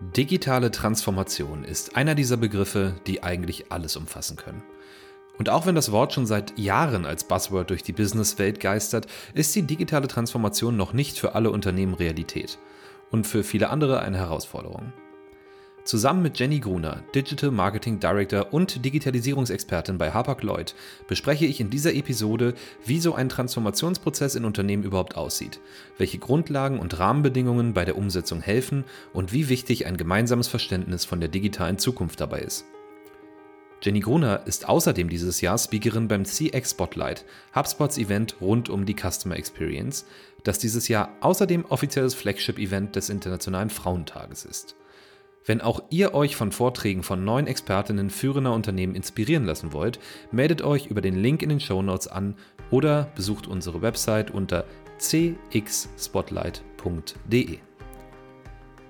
Digitale Transformation ist einer dieser Begriffe, die eigentlich alles umfassen können. Und auch wenn das Wort schon seit Jahren als Buzzword durch die Businesswelt geistert, ist die digitale Transformation noch nicht für alle Unternehmen Realität und für viele andere eine Herausforderung. Zusammen mit Jenny Gruner, Digital Marketing Director und Digitalisierungsexpertin bei Hapag-Lloyd, bespreche ich in dieser Episode, wie so ein Transformationsprozess in Unternehmen überhaupt aussieht, welche Grundlagen und Rahmenbedingungen bei der Umsetzung helfen und wie wichtig ein gemeinsames Verständnis von der digitalen Zukunft dabei ist. Jenny Gruner ist außerdem dieses Jahr Speakerin beim CX Spotlight, HubSpots Event rund um die Customer Experience, das dieses Jahr außerdem offizielles Flagship-Event des Internationalen Frauentages ist. Wenn auch ihr euch von Vorträgen von neuen Expertinnen führender Unternehmen inspirieren lassen wollt, meldet euch über den Link in den Show Notes an oder besucht unsere Website unter cxspotlight.de.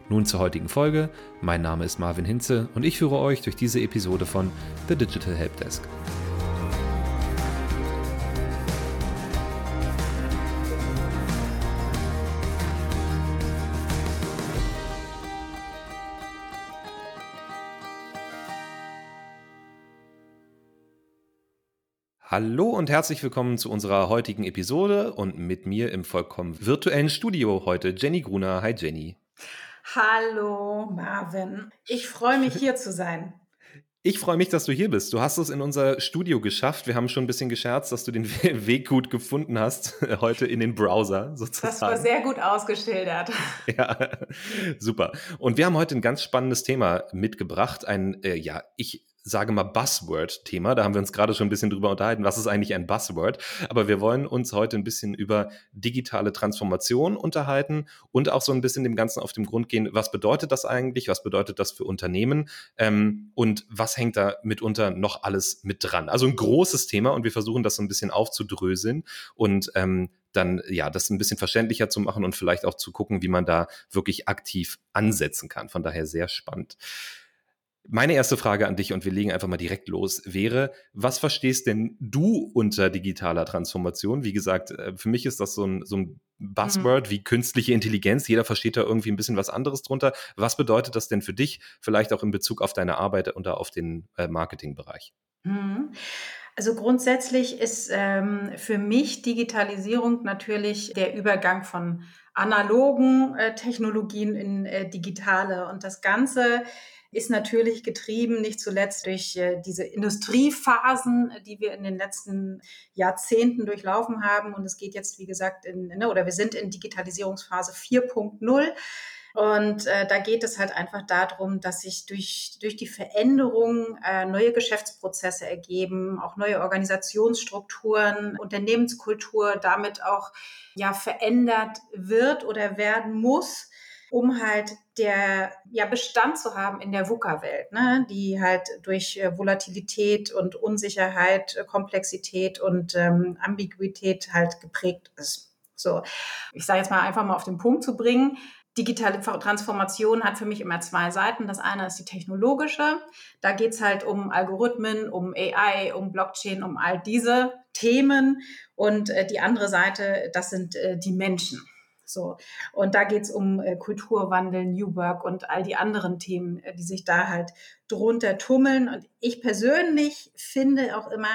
Nun zur heutigen Folge. Mein Name ist Marvin Hinze und ich führe euch durch diese Episode von The Digital Helpdesk. Hallo und herzlich willkommen zu unserer heutigen Episode und mit mir im vollkommen virtuellen Studio heute Jenny Gruner. Hi Jenny. Hallo Marvin. Ich freue mich hier zu sein. Ich freue mich, dass du hier bist. Du hast es in unser Studio geschafft. Wir haben schon ein bisschen gescherzt, dass du den Weg gut gefunden hast, heute in den Browser sozusagen. Das war sehr gut ausgeschildert. Ja, super. Und wir haben heute ein ganz spannendes Thema mitgebracht. Ein, äh, ja, ich sage mal, Buzzword-Thema. Da haben wir uns gerade schon ein bisschen drüber unterhalten, was ist eigentlich ein Buzzword. Aber wir wollen uns heute ein bisschen über digitale Transformation unterhalten und auch so ein bisschen dem Ganzen auf den Grund gehen, was bedeutet das eigentlich, was bedeutet das für Unternehmen ähm, und was hängt da mitunter noch alles mit dran. Also ein großes Thema und wir versuchen das so ein bisschen aufzudröseln und ähm, dann ja, das ein bisschen verständlicher zu machen und vielleicht auch zu gucken, wie man da wirklich aktiv ansetzen kann. Von daher sehr spannend. Meine erste Frage an dich, und wir legen einfach mal direkt los, wäre, was verstehst denn du unter digitaler Transformation? Wie gesagt, äh, für mich ist das so ein, so ein Buzzword mhm. wie künstliche Intelligenz. Jeder versteht da irgendwie ein bisschen was anderes drunter. Was bedeutet das denn für dich, vielleicht auch in Bezug auf deine Arbeit und auf den äh, Marketingbereich? Mhm. Also grundsätzlich ist ähm, für mich Digitalisierung natürlich der Übergang von analogen äh, Technologien in äh, digitale und das Ganze ist natürlich getrieben nicht zuletzt durch äh, diese Industriephasen, die wir in den letzten Jahrzehnten durchlaufen haben. Und es geht jetzt, wie gesagt, in, ne, oder wir sind in Digitalisierungsphase 4.0. Und äh, da geht es halt einfach darum, dass sich durch, durch die Veränderung äh, neue Geschäftsprozesse ergeben, auch neue Organisationsstrukturen, Unternehmenskultur damit auch ja verändert wird oder werden muss um halt der ja, Bestand zu haben in der VUCA-Welt, ne, die halt durch äh, Volatilität und Unsicherheit, äh, Komplexität und ähm, Ambiguität halt geprägt ist. So, ich sage jetzt mal einfach mal auf den Punkt zu bringen. Digitale Transformation hat für mich immer zwei Seiten. Das eine ist die technologische. Da geht's halt um Algorithmen, um AI, um Blockchain, um all diese Themen. Und äh, die andere Seite, das sind die Menschen. So. Und da geht es um äh, Kulturwandel, New Work und all die anderen Themen, äh, die sich da halt drunter tummeln. Und ich persönlich finde auch immer,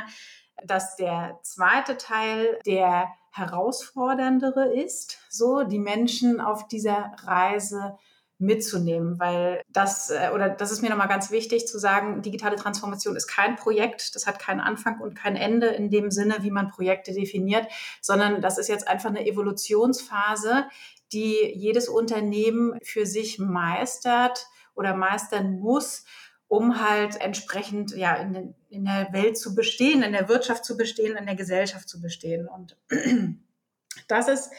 dass der zweite Teil der herausforderndere ist, so die Menschen auf dieser Reise mitzunehmen, weil das äh, oder das ist mir nochmal ganz wichtig zu sagen, digitale Transformation ist kein Projekt, das hat keinen Anfang und kein Ende in dem Sinne, wie man Projekte definiert, sondern das ist jetzt einfach eine Evolutionsphase, die jedes Unternehmen für sich meistert oder meistern muss, um halt entsprechend ja in, in der Welt zu bestehen, in der Wirtschaft zu bestehen, in der Gesellschaft zu bestehen. Und das ist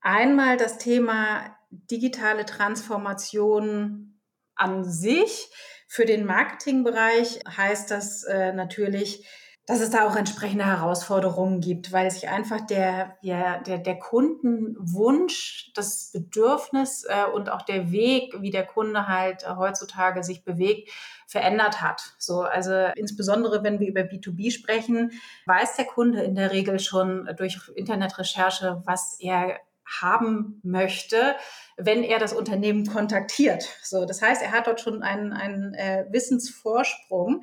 einmal das Thema digitale Transformation an sich. Für den Marketingbereich heißt das äh, natürlich, dass es da auch entsprechende Herausforderungen gibt, weil sich einfach der, ja, der, der Kundenwunsch, das Bedürfnis äh, und auch der Weg, wie der Kunde halt äh, heutzutage sich bewegt, verändert hat. So, also insbesondere wenn wir über B2B sprechen, weiß der Kunde in der Regel schon durch Internetrecherche, was er haben möchte, wenn er das Unternehmen kontaktiert. So, das heißt, er hat dort schon einen, einen äh, Wissensvorsprung.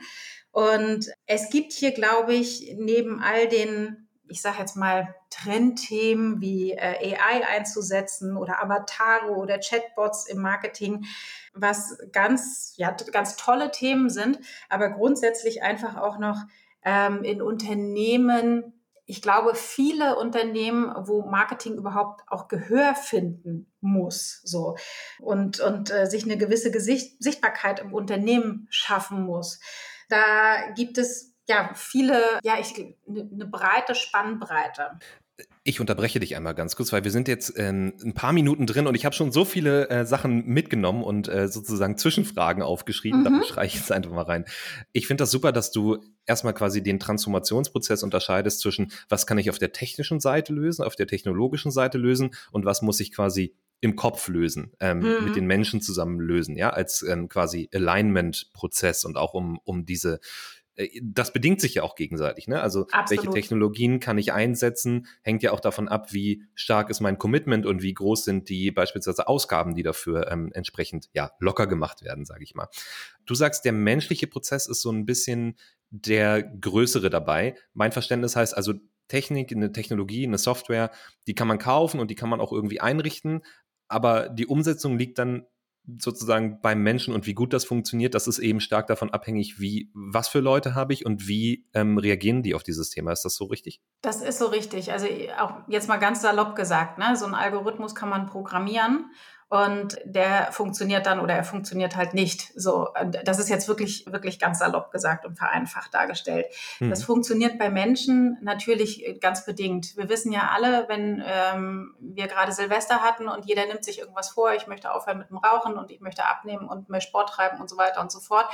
Und es gibt hier, glaube ich, neben all den ich sage jetzt mal, Trendthemen wie äh, AI einzusetzen oder Avatare oder Chatbots im Marketing, was ganz, ja, ganz tolle Themen sind, aber grundsätzlich einfach auch noch ähm, in Unternehmen ich glaube, viele Unternehmen, wo Marketing überhaupt auch Gehör finden muss, so und und äh, sich eine gewisse Gesicht Sichtbarkeit im Unternehmen schaffen muss, da gibt es ja viele, ja ich eine ne breite Spannbreite. Ich unterbreche dich einmal ganz kurz, weil wir sind jetzt äh, ein paar Minuten drin und ich habe schon so viele äh, Sachen mitgenommen und äh, sozusagen Zwischenfragen aufgeschrieben. Mhm. Da schreibe ich jetzt einfach mal rein. Ich finde das super, dass du erstmal quasi den Transformationsprozess unterscheidest zwischen, was kann ich auf der technischen Seite lösen, auf der technologischen Seite lösen und was muss ich quasi im Kopf lösen, ähm, mhm. mit den Menschen zusammen lösen, ja, als ähm, quasi Alignment-Prozess und auch um, um diese das bedingt sich ja auch gegenseitig. Ne? Also Absolut. welche Technologien kann ich einsetzen, hängt ja auch davon ab, wie stark ist mein Commitment und wie groß sind die beispielsweise Ausgaben, die dafür ähm, entsprechend ja locker gemacht werden, sage ich mal. Du sagst, der menschliche Prozess ist so ein bisschen der größere dabei. Mein Verständnis heißt also Technik, eine Technologie, eine Software, die kann man kaufen und die kann man auch irgendwie einrichten, aber die Umsetzung liegt dann sozusagen beim Menschen und wie gut das funktioniert, das ist eben stark davon abhängig, wie, was für Leute habe ich und wie ähm, reagieren die auf dieses Thema. Ist das so richtig? Das ist so richtig. Also auch jetzt mal ganz salopp gesagt, ne? so ein Algorithmus kann man programmieren und der funktioniert dann oder er funktioniert halt nicht. So, das ist jetzt wirklich, wirklich ganz salopp gesagt und vereinfacht dargestellt. Mhm. Das funktioniert bei Menschen natürlich ganz bedingt. Wir wissen ja alle, wenn ähm, wir gerade Silvester hatten und jeder nimmt sich irgendwas vor, ich möchte aufhören mit dem Rauchen und ich möchte abnehmen und mehr Sport treiben und so weiter und so fort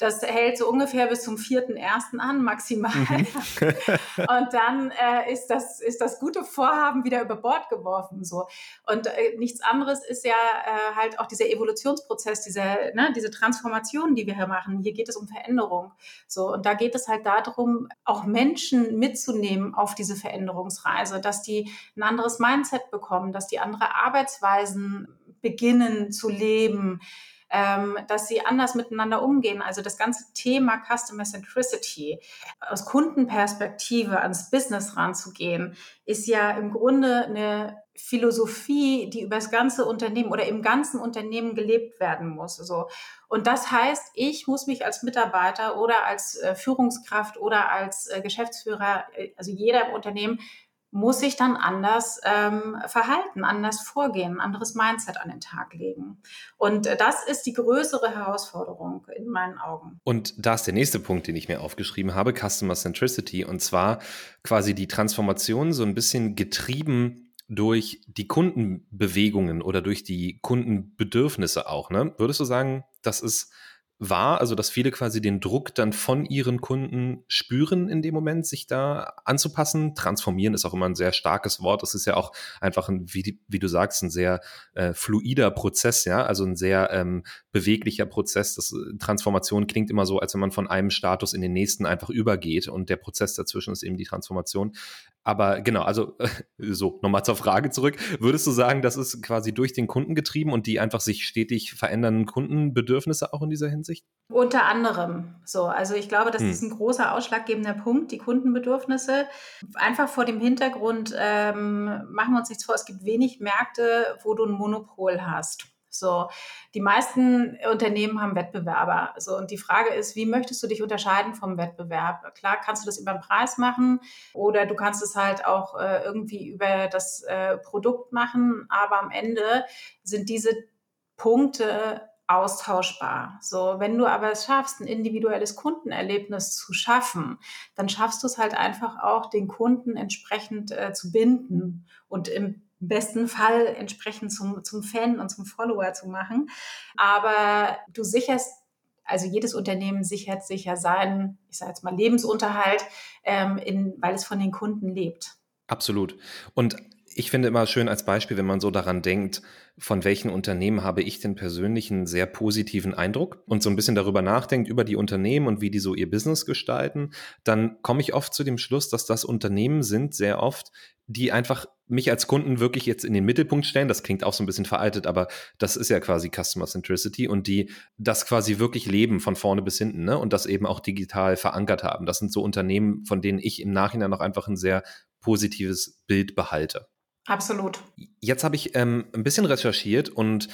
das hält so ungefähr bis zum vierten ersten an, maximal. Mhm. und dann äh, ist, das, ist das gute Vorhaben wieder über Bord geworfen. So. Und äh, nichts anderes ist ja äh, halt auch dieser Evolutionsprozess, diese, ne, diese Transformation, die wir hier machen. Hier geht es um Veränderung. So, und da geht es halt darum, auch Menschen mitzunehmen auf diese Veränderungsreise, dass die ein anderes Mindset bekommen, dass die andere Arbeitsweisen beginnen zu leben ähm, dass sie anders miteinander umgehen. Also das ganze Thema Customer Centricity aus Kundenperspektive ans Business ranzugehen, ist ja im Grunde eine Philosophie, die über das ganze Unternehmen oder im ganzen Unternehmen gelebt werden muss. So. Und das heißt, ich muss mich als Mitarbeiter oder als äh, Führungskraft oder als äh, Geschäftsführer, äh, also jeder im Unternehmen, muss sich dann anders ähm, verhalten, anders vorgehen, anderes Mindset an den Tag legen. Und äh, das ist die größere Herausforderung in meinen Augen. Und da ist der nächste Punkt, den ich mir aufgeschrieben habe, Customer Centricity, und zwar quasi die Transformation so ein bisschen getrieben durch die Kundenbewegungen oder durch die Kundenbedürfnisse auch. Ne? Würdest du sagen, das ist war, also dass viele quasi den Druck dann von ihren Kunden spüren in dem Moment, sich da anzupassen. Transformieren ist auch immer ein sehr starkes Wort. Das ist ja auch einfach ein, wie, wie du sagst, ein sehr äh, fluider Prozess, ja, also ein sehr ähm, beweglicher Prozess. Das äh, Transformation klingt immer so, als wenn man von einem Status in den nächsten einfach übergeht und der Prozess dazwischen ist eben die Transformation. Aber genau, also so, nochmal zur Frage zurück. Würdest du sagen, das ist quasi durch den Kunden getrieben und die einfach sich stetig verändernden Kundenbedürfnisse auch in dieser Hinsicht? Unter anderem so. Also ich glaube, das hm. ist ein großer ausschlaggebender Punkt, die Kundenbedürfnisse. Einfach vor dem Hintergrund, ähm, machen wir uns nichts vor, es gibt wenig Märkte, wo du ein Monopol hast. So, die meisten Unternehmen haben Wettbewerber. So, und die Frage ist, wie möchtest du dich unterscheiden vom Wettbewerb? Klar, kannst du das über den Preis machen oder du kannst es halt auch äh, irgendwie über das äh, Produkt machen, aber am Ende sind diese Punkte austauschbar. So, wenn du aber es schaffst, ein individuelles Kundenerlebnis zu schaffen, dann schaffst du es halt einfach auch, den Kunden entsprechend äh, zu binden und im besten Fall entsprechend zum, zum Fan und zum Follower zu machen. Aber du sicherst also jedes Unternehmen sichert sich ja seinen, ich sage jetzt mal, Lebensunterhalt, ähm, in, weil es von den Kunden lebt. Absolut. Und ich finde immer schön als Beispiel, wenn man so daran denkt, von welchen Unternehmen habe ich denn persönlich einen sehr positiven Eindruck und so ein bisschen darüber nachdenkt über die Unternehmen und wie die so ihr Business gestalten, dann komme ich oft zu dem Schluss, dass das Unternehmen sind, sehr oft, die einfach mich als Kunden wirklich jetzt in den Mittelpunkt stellen. Das klingt auch so ein bisschen veraltet, aber das ist ja quasi Customer Centricity und die das quasi wirklich leben von vorne bis hinten ne? und das eben auch digital verankert haben. Das sind so Unternehmen, von denen ich im Nachhinein noch einfach ein sehr positives Bild behalte. Absolut. Jetzt habe ich ähm, ein bisschen recherchiert und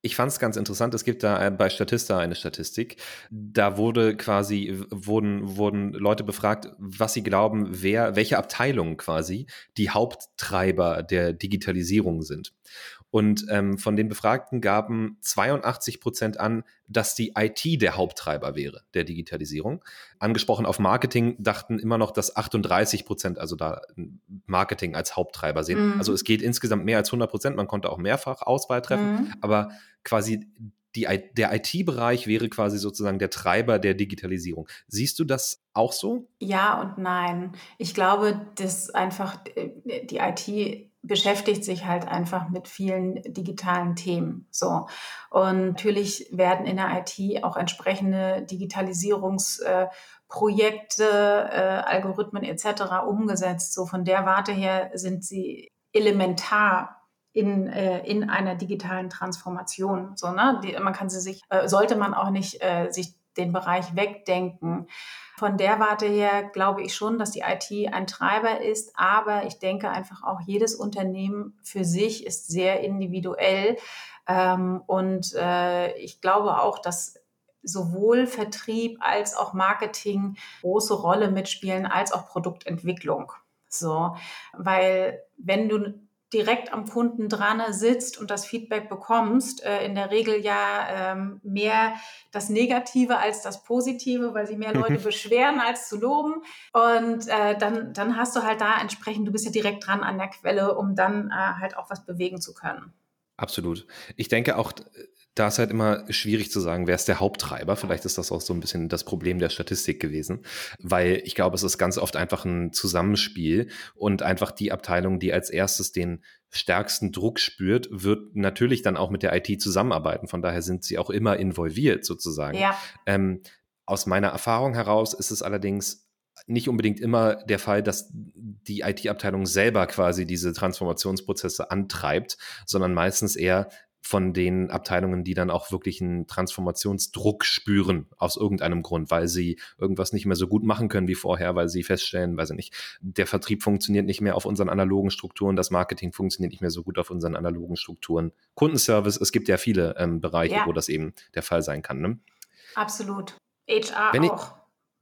ich fand es ganz interessant, es gibt da äh, bei Statista eine Statistik. Da wurde quasi, wurden, wurden Leute befragt, was sie glauben, wer, welche Abteilungen quasi die Haupttreiber der Digitalisierung sind. Und ähm, von den Befragten gaben 82 Prozent an, dass die IT der Haupttreiber wäre der Digitalisierung. Angesprochen auf Marketing dachten immer noch, dass 38 Prozent also da Marketing als Haupttreiber sehen. Mhm. Also es geht insgesamt mehr als 100 Prozent. Man konnte auch mehrfach Auswahl treffen, mhm. aber quasi die, der IT-Bereich wäre quasi sozusagen der Treiber der Digitalisierung. Siehst du das auch so? Ja und nein. Ich glaube, dass einfach äh, die IT beschäftigt sich halt einfach mit vielen digitalen Themen. So. Und natürlich werden in der IT auch entsprechende Digitalisierungsprojekte, äh, Algorithmen etc. umgesetzt. So von der Warte her sind sie elementar in, äh, in einer digitalen Transformation. So, ne? Die, man kann sie sich, äh, sollte man auch nicht äh, sich den Bereich wegdenken. Von der Warte her glaube ich schon, dass die IT ein Treiber ist, aber ich denke einfach auch, jedes Unternehmen für sich ist sehr individuell. Ähm, und äh, ich glaube auch, dass sowohl Vertrieb als auch Marketing große Rolle mitspielen, als auch Produktentwicklung. So, weil wenn du direkt am Kunden dran sitzt und das Feedback bekommst, äh, in der Regel ja ähm, mehr das Negative als das Positive, weil sich mehr Leute beschweren als zu loben. Und äh, dann, dann hast du halt da entsprechend, du bist ja direkt dran an der Quelle, um dann äh, halt auch was bewegen zu können. Absolut. Ich denke auch, da ist halt immer schwierig zu sagen, wer ist der Haupttreiber. Vielleicht ist das auch so ein bisschen das Problem der Statistik gewesen, weil ich glaube, es ist ganz oft einfach ein Zusammenspiel und einfach die Abteilung, die als erstes den stärksten Druck spürt, wird natürlich dann auch mit der IT zusammenarbeiten. Von daher sind sie auch immer involviert sozusagen. Ja. Ähm, aus meiner Erfahrung heraus ist es allerdings nicht unbedingt immer der Fall, dass die IT-Abteilung selber quasi diese Transformationsprozesse antreibt, sondern meistens eher von den Abteilungen, die dann auch wirklich einen Transformationsdruck spüren aus irgendeinem Grund, weil sie irgendwas nicht mehr so gut machen können wie vorher, weil sie feststellen, weiß ich nicht, der Vertrieb funktioniert nicht mehr auf unseren analogen Strukturen, das Marketing funktioniert nicht mehr so gut auf unseren analogen Strukturen. Kundenservice, es gibt ja viele ähm, Bereiche, ja. wo das eben der Fall sein kann. Ne? Absolut. HR Wenn auch.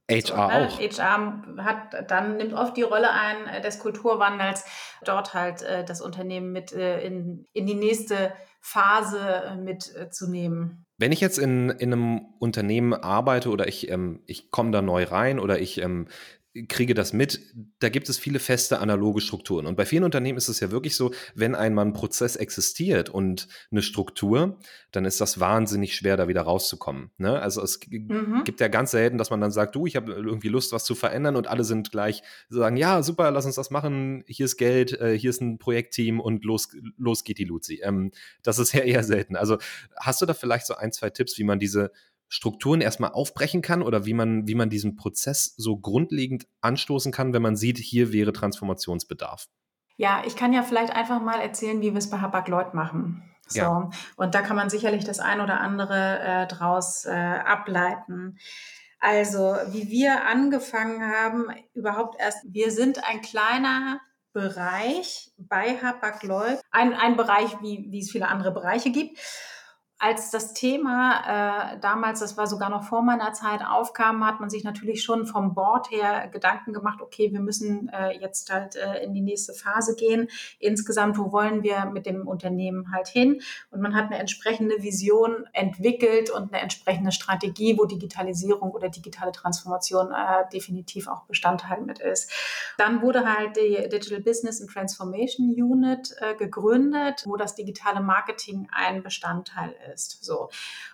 HR so, ne? auch. HR hat dann nimmt oft die Rolle ein äh, des Kulturwandels, dort halt äh, das Unternehmen mit äh, in, in die nächste Phase äh, mitzunehmen. Wenn ich jetzt in, in einem Unternehmen arbeite oder ich, ähm, ich komme da neu rein oder ich ähm, kriege das mit, da gibt es viele feste analoge Strukturen. Und bei vielen Unternehmen ist es ja wirklich so, wenn einmal ein Prozess existiert und eine Struktur, dann ist das wahnsinnig schwer, da wieder rauszukommen. Ne? Also es mhm. gibt ja ganz selten, dass man dann sagt, du, ich habe irgendwie Lust, was zu verändern und alle sind gleich, sagen, ja, super, lass uns das machen, hier ist Geld, äh, hier ist ein Projektteam und los, los geht die Luzi. Ähm, das ist ja eher selten. Also hast du da vielleicht so ein, zwei Tipps, wie man diese Strukturen erstmal aufbrechen kann oder wie man, wie man diesen Prozess so grundlegend anstoßen kann, wenn man sieht, hier wäre Transformationsbedarf? Ja, ich kann ja vielleicht einfach mal erzählen, wie wir es bei Habak Lloyd machen. So. Ja. Und da kann man sicherlich das ein oder andere äh, draus äh, ableiten. Also, wie wir angefangen haben, überhaupt erst, wir sind ein kleiner Bereich bei Habak Lloyd, ein, ein Bereich, wie, wie es viele andere Bereiche gibt als das Thema äh, damals, das war sogar noch vor meiner Zeit, aufkam, hat man sich natürlich schon vom Board her Gedanken gemacht, okay, wir müssen äh, jetzt halt äh, in die nächste Phase gehen. Insgesamt, wo wollen wir mit dem Unternehmen halt hin? Und man hat eine entsprechende Vision entwickelt und eine entsprechende Strategie, wo Digitalisierung oder digitale Transformation äh, definitiv auch Bestandteil mit ist. Dann wurde halt die Digital Business and Transformation Unit äh, gegründet, wo das digitale Marketing ein Bestandteil ist ist. So.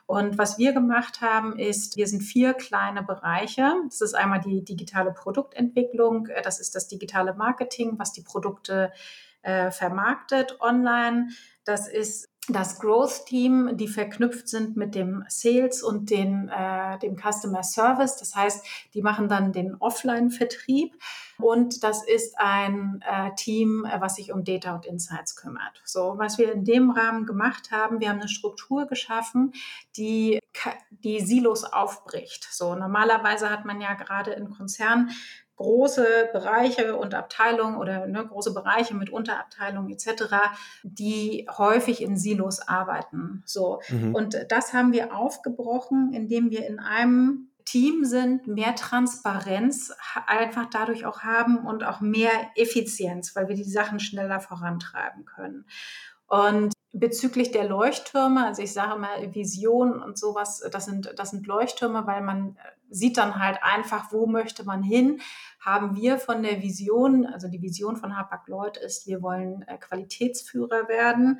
Und was wir gemacht haben, ist, wir sind vier kleine Bereiche. Das ist einmal die digitale Produktentwicklung, äh, das ist das digitale Marketing, was die Produkte äh, vermarktet online. Das ist das Growth-Team, die verknüpft sind mit dem Sales und den, äh, dem Customer Service. Das heißt, die machen dann den Offline-Vertrieb. Und das ist ein äh, Team, äh, was sich um Data und Insights kümmert. So, was wir in dem Rahmen gemacht haben, wir haben eine Struktur geschaffen, die die Silos aufbricht. So, normalerweise hat man ja gerade in Konzernen große Bereiche und Abteilungen oder ne, große Bereiche mit Unterabteilungen etc., die häufig in Silos arbeiten. So. Mhm. Und das haben wir aufgebrochen, indem wir in einem Team sind, mehr Transparenz einfach dadurch auch haben und auch mehr Effizienz, weil wir die Sachen schneller vorantreiben können. Und bezüglich der Leuchttürme, also ich sage mal Vision und sowas, das sind, das sind Leuchttürme, weil man sieht dann halt einfach, wo möchte man hin. Haben wir von der Vision, also die Vision von Hapag-Lloyd ist, wir wollen äh, Qualitätsführer werden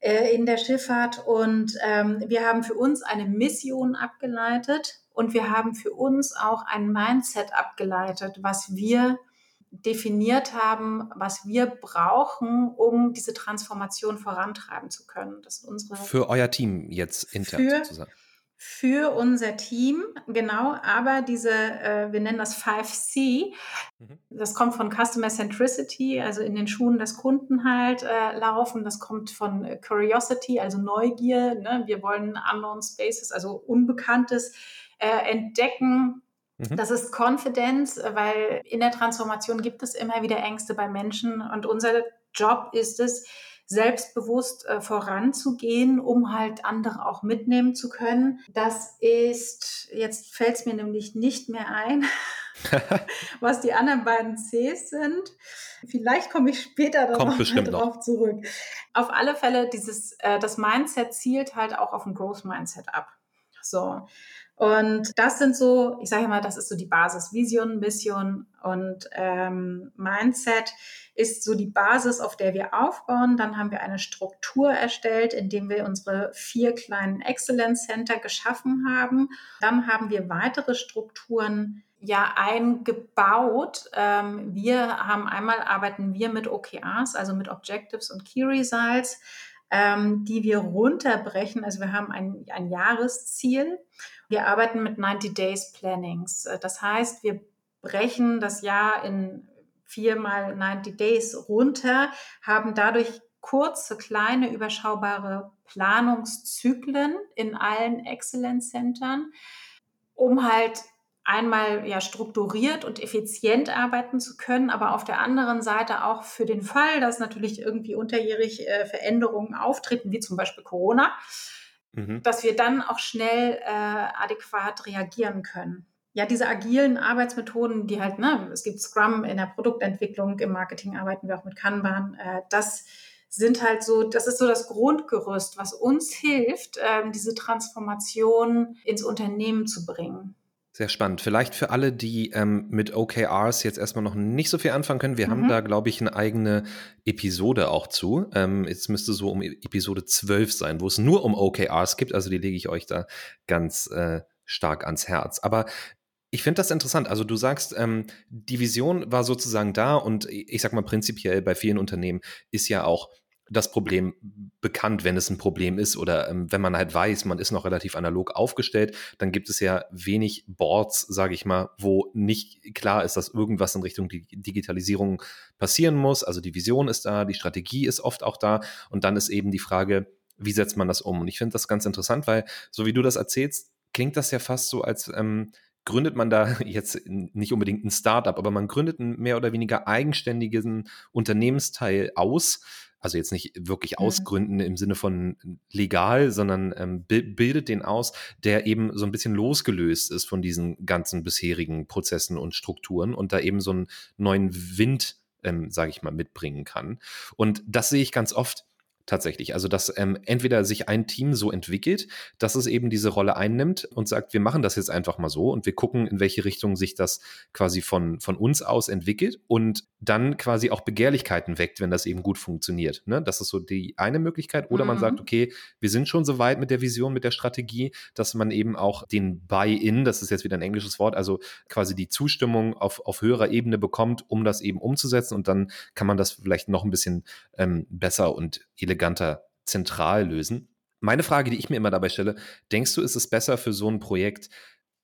äh, in der Schifffahrt und ähm, wir haben für uns eine Mission abgeleitet und wir haben für uns auch ein Mindset abgeleitet, was wir definiert haben, was wir brauchen, um diese Transformation vorantreiben zu können. Das ist unsere für euer Team jetzt intern sozusagen. Für unser Team, genau, aber diese, äh, wir nennen das 5C, mhm. das kommt von Customer Centricity, also in den Schuhen des Kunden halt äh, laufen. Das kommt von Curiosity, also Neugier. Ne? Wir wollen Unknown Spaces, also Unbekanntes äh, entdecken, Mhm. Das ist Confidence, weil in der Transformation gibt es immer wieder Ängste bei Menschen und unser Job ist es, selbstbewusst äh, voranzugehen, um halt andere auch mitnehmen zu können. Das ist, jetzt fällt es mir nämlich nicht mehr ein, was die anderen beiden Cs sind. Vielleicht komme ich später darauf drauf zurück. Auf alle Fälle, dieses, äh, das Mindset zielt halt auch auf ein Growth Mindset ab. So. Und das sind so, ich sage mal, das ist so die Basis. Vision, Mission und ähm, Mindset ist so die Basis, auf der wir aufbauen. Dann haben wir eine Struktur erstellt, indem wir unsere vier kleinen Excellence Center geschaffen haben. Dann haben wir weitere Strukturen ja eingebaut. Ähm, wir haben einmal arbeiten wir mit OKRs, also mit Objectives und Key Results, ähm, die wir runterbrechen. Also wir haben ein, ein Jahresziel wir arbeiten mit 90 Days Plannings. Äh, das heißt, wir brechen das Jahr in viermal 90 Days runter, haben dadurch kurze, kleine, überschaubare Planungszyklen in allen Excellence-Centern, um halt einmal ja strukturiert und effizient arbeiten zu können, aber auf der anderen Seite auch für den Fall, dass natürlich irgendwie unterjährig äh, Veränderungen auftreten, wie zum Beispiel Corona, mhm. dass wir dann auch schnell äh, adäquat reagieren können. Ja, diese agilen Arbeitsmethoden, die halt, ne, es gibt Scrum in der Produktentwicklung, im Marketing arbeiten wir auch mit Kanban, äh, das sind halt so, das ist so das Grundgerüst, was uns hilft, äh, diese Transformation ins Unternehmen zu bringen. Sehr spannend. Vielleicht für alle, die ähm, mit OKRs jetzt erstmal noch nicht so viel anfangen können. Wir mhm. haben da, glaube ich, eine eigene Episode auch zu. Ähm, jetzt müsste so um Episode 12 sein, wo es nur um OKRs gibt. Also die lege ich euch da ganz äh, stark ans Herz. Aber ich finde das interessant. Also du sagst, ähm, die Vision war sozusagen da und ich sag mal prinzipiell bei vielen Unternehmen ist ja auch das Problem bekannt, wenn es ein Problem ist oder ähm, wenn man halt weiß, man ist noch relativ analog aufgestellt, dann gibt es ja wenig Boards, sage ich mal, wo nicht klar ist, dass irgendwas in Richtung Digitalisierung passieren muss. Also die Vision ist da, die Strategie ist oft auch da und dann ist eben die Frage, wie setzt man das um? Und ich finde das ganz interessant, weil so wie du das erzählst, klingt das ja fast so, als ähm, gründet man da jetzt nicht unbedingt ein Startup, aber man gründet einen mehr oder weniger eigenständigen Unternehmensteil aus, also jetzt nicht wirklich mhm. ausgründen im Sinne von legal, sondern ähm, bildet den aus, der eben so ein bisschen losgelöst ist von diesen ganzen bisherigen Prozessen und Strukturen und da eben so einen neuen Wind, ähm, sage ich mal, mitbringen kann. Und das sehe ich ganz oft tatsächlich. Also, dass ähm, entweder sich ein Team so entwickelt, dass es eben diese Rolle einnimmt und sagt, wir machen das jetzt einfach mal so und wir gucken, in welche Richtung sich das quasi von, von uns aus entwickelt und dann quasi auch Begehrlichkeiten weckt, wenn das eben gut funktioniert. Ne? Das ist so die eine Möglichkeit. Oder mhm. man sagt, okay, wir sind schon so weit mit der Vision, mit der Strategie, dass man eben auch den Buy-in, das ist jetzt wieder ein englisches Wort, also quasi die Zustimmung auf, auf höherer Ebene bekommt, um das eben umzusetzen und dann kann man das vielleicht noch ein bisschen ähm, besser und eleganter zentral lösen. Meine Frage, die ich mir immer dabei stelle, denkst du, ist es besser für so ein Projekt,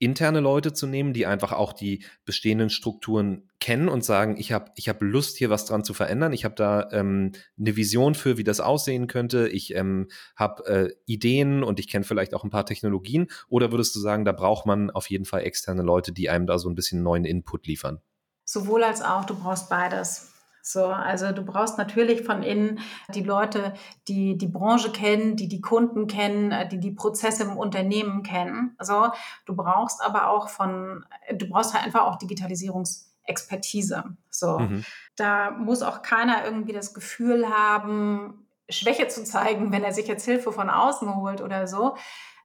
interne Leute zu nehmen, die einfach auch die bestehenden Strukturen kennen und sagen, ich habe ich hab Lust, hier was dran zu verändern. Ich habe da ähm, eine Vision für, wie das aussehen könnte. Ich ähm, habe äh, Ideen und ich kenne vielleicht auch ein paar Technologien. Oder würdest du sagen, da braucht man auf jeden Fall externe Leute, die einem da so ein bisschen neuen Input liefern? Sowohl als auch, du brauchst beides. So, also du brauchst natürlich von innen die Leute, die die Branche kennen, die die Kunden kennen, äh, die die Prozesse im Unternehmen kennen. Also du brauchst aber auch von, du brauchst halt einfach auch Digitalisierungsexpertise. So, mhm. da muss auch keiner irgendwie das Gefühl haben, Schwäche zu zeigen, wenn er sich jetzt Hilfe von außen holt oder so,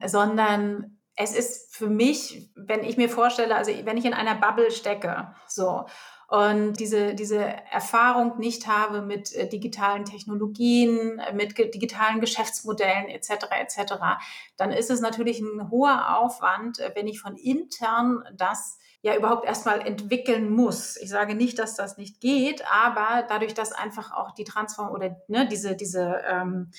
sondern es ist für mich, wenn ich mir vorstelle, also wenn ich in einer Bubble stecke, so und diese, diese Erfahrung nicht habe mit äh, digitalen Technologien, äh, mit digitalen Geschäftsmodellen etc. etc., dann ist es natürlich ein hoher Aufwand, äh, wenn ich von intern das ja überhaupt erstmal entwickeln muss. Ich sage nicht, dass das nicht geht, aber dadurch, dass einfach auch die Transform oder ne, diese, diese ähm,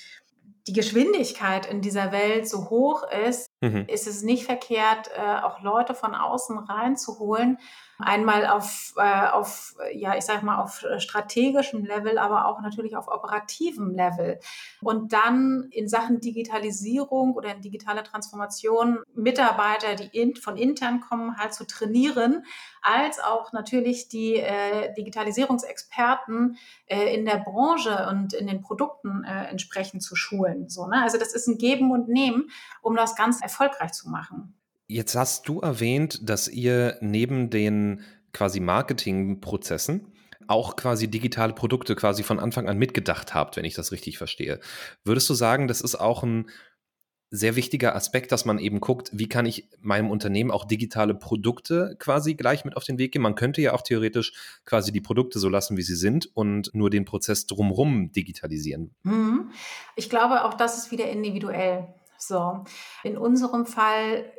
die Geschwindigkeit in dieser Welt so hoch ist, mhm. ist es nicht verkehrt, äh, auch Leute von außen reinzuholen, Einmal auf, äh, auf, ja, ich sag mal, auf strategischem Level, aber auch natürlich auf operativem Level. Und dann in Sachen Digitalisierung oder in digitaler Transformation Mitarbeiter, die in, von intern kommen, halt zu trainieren, als auch natürlich die äh, Digitalisierungsexperten äh, in der Branche und in den Produkten äh, entsprechend zu schulen. So, ne? Also das ist ein Geben und Nehmen, um das ganz erfolgreich zu machen. Jetzt hast du erwähnt, dass ihr neben den quasi Marketingprozessen auch quasi digitale Produkte quasi von Anfang an mitgedacht habt, wenn ich das richtig verstehe. Würdest du sagen, das ist auch ein sehr wichtiger Aspekt, dass man eben guckt, wie kann ich meinem Unternehmen auch digitale Produkte quasi gleich mit auf den Weg geben. Man könnte ja auch theoretisch quasi die Produkte so lassen, wie sie sind und nur den Prozess drumherum digitalisieren. Mhm. Ich glaube, auch das ist wieder individuell. So, in unserem Fall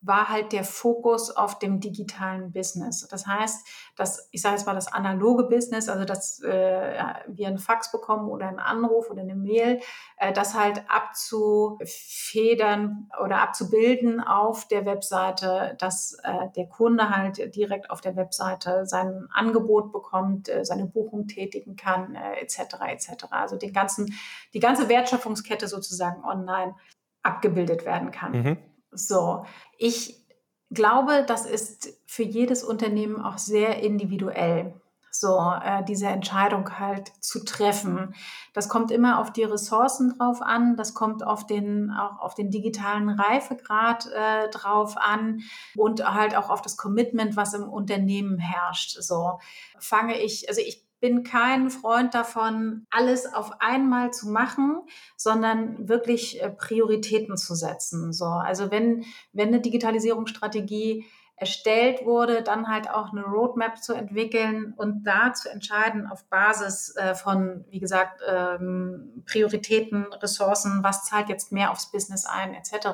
war halt der Fokus auf dem digitalen Business. Das heißt, dass ich sage jetzt mal das analoge Business, also dass äh, wir einen Fax bekommen oder einen Anruf oder eine Mail, äh, das halt abzufedern oder abzubilden auf der Webseite, dass äh, der Kunde halt direkt auf der Webseite sein Angebot bekommt, äh, seine Buchung tätigen kann, äh, etc. etc. Also den ganzen, die ganze Wertschöpfungskette sozusagen online abgebildet werden kann. Mhm. So, ich glaube, das ist für jedes Unternehmen auch sehr individuell so äh, diese Entscheidung halt zu treffen. Das kommt immer auf die Ressourcen drauf an, das kommt auf den auch auf den digitalen Reifegrad äh, drauf an und halt auch auf das Commitment, was im Unternehmen herrscht. So fange ich, also ich bin kein Freund davon, alles auf einmal zu machen, sondern wirklich äh, Prioritäten zu setzen. So, also wenn, wenn eine Digitalisierungsstrategie erstellt wurde, dann halt auch eine Roadmap zu entwickeln und da zu entscheiden auf Basis äh, von, wie gesagt, ähm, Prioritäten, Ressourcen, was zahlt jetzt mehr aufs Business ein, etc.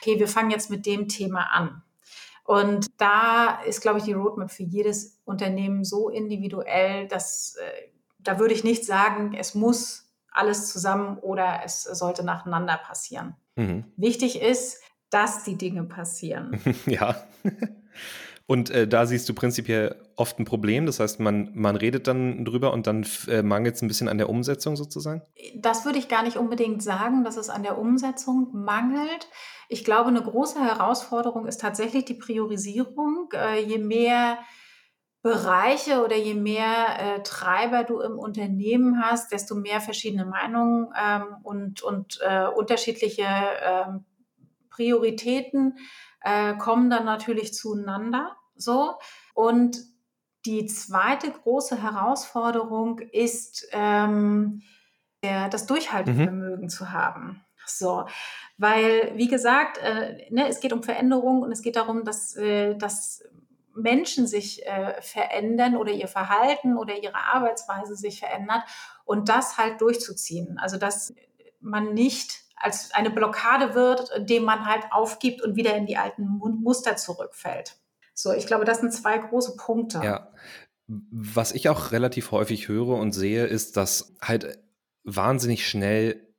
Okay, wir fangen jetzt mit dem Thema an. Und da ist, glaube ich, die Roadmap für jedes Unternehmen so individuell, dass äh, da würde ich nicht sagen, es muss alles zusammen oder es sollte nacheinander passieren. Mhm. Wichtig ist, dass die Dinge passieren. ja. Und äh, da siehst du prinzipiell oft ein Problem. Das heißt, man, man redet dann drüber und dann äh, mangelt es ein bisschen an der Umsetzung sozusagen? Das würde ich gar nicht unbedingt sagen, dass es an der Umsetzung mangelt. Ich glaube, eine große Herausforderung ist tatsächlich die Priorisierung. Äh, je mehr Bereiche oder je mehr äh, Treiber du im Unternehmen hast, desto mehr verschiedene Meinungen ähm, und, und äh, unterschiedliche ähm, Prioritäten äh, kommen dann natürlich zueinander. So. Und die zweite große Herausforderung ist, ähm, der, das Durchhaltevermögen mhm. zu haben. So, weil, wie gesagt, äh, ne, es geht um Veränderung und es geht darum, dass, äh, dass Menschen sich äh, verändern oder ihr Verhalten oder ihre Arbeitsweise sich verändert und das halt durchzuziehen. Also, dass man nicht als eine Blockade wird, dem man halt aufgibt und wieder in die alten Muster zurückfällt. So, ich glaube, das sind zwei große Punkte. Ja. Was ich auch relativ häufig höre und sehe, ist, dass halt wahnsinnig schnell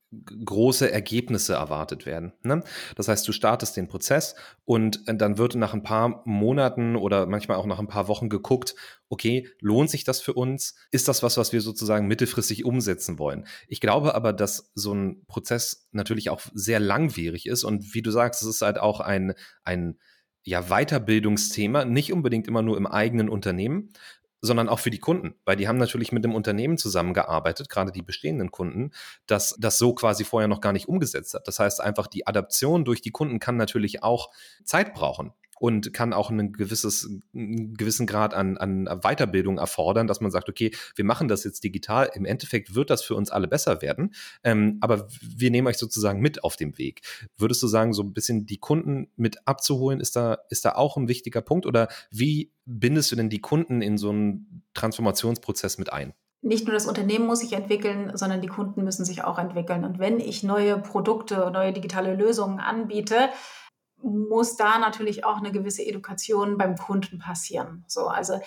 große Ergebnisse erwartet werden. Ne? Das heißt, du startest den Prozess und äh, dann wird nach ein paar Monaten oder manchmal auch nach ein paar Wochen geguckt, okay, lohnt sich das für uns? Ist das was, was wir sozusagen mittelfristig umsetzen wollen? Ich glaube aber, dass so ein Prozess natürlich auch sehr langwierig ist und wie du sagst, es ist halt auch ein, ein ja, Weiterbildungsthema, nicht unbedingt immer nur im eigenen Unternehmen, sondern auch für die Kunden, weil die haben natürlich mit dem Unternehmen zusammengearbeitet, gerade die bestehenden Kunden, dass das so quasi vorher noch gar nicht umgesetzt hat. Das heißt einfach, die Adaption durch die Kunden kann natürlich auch Zeit brauchen und kann auch ein gewisses, einen gewissen Grad an, an Weiterbildung erfordern, dass man sagt, okay, wir machen das jetzt digital. Im Endeffekt wird das für uns alle besser werden, ähm, aber wir nehmen euch sozusagen mit auf dem Weg. Würdest du sagen, so ein bisschen die Kunden mit abzuholen, ist da, ist da auch ein wichtiger Punkt oder wie bindest du denn die Kunden in so einen Transformationsprozess mit ein? nicht nur das Unternehmen muss sich entwickeln, sondern die Kunden müssen sich auch entwickeln. Und wenn ich neue Produkte, neue digitale Lösungen anbiete, muss da natürlich auch eine gewisse Education beim Kunden passieren. So, also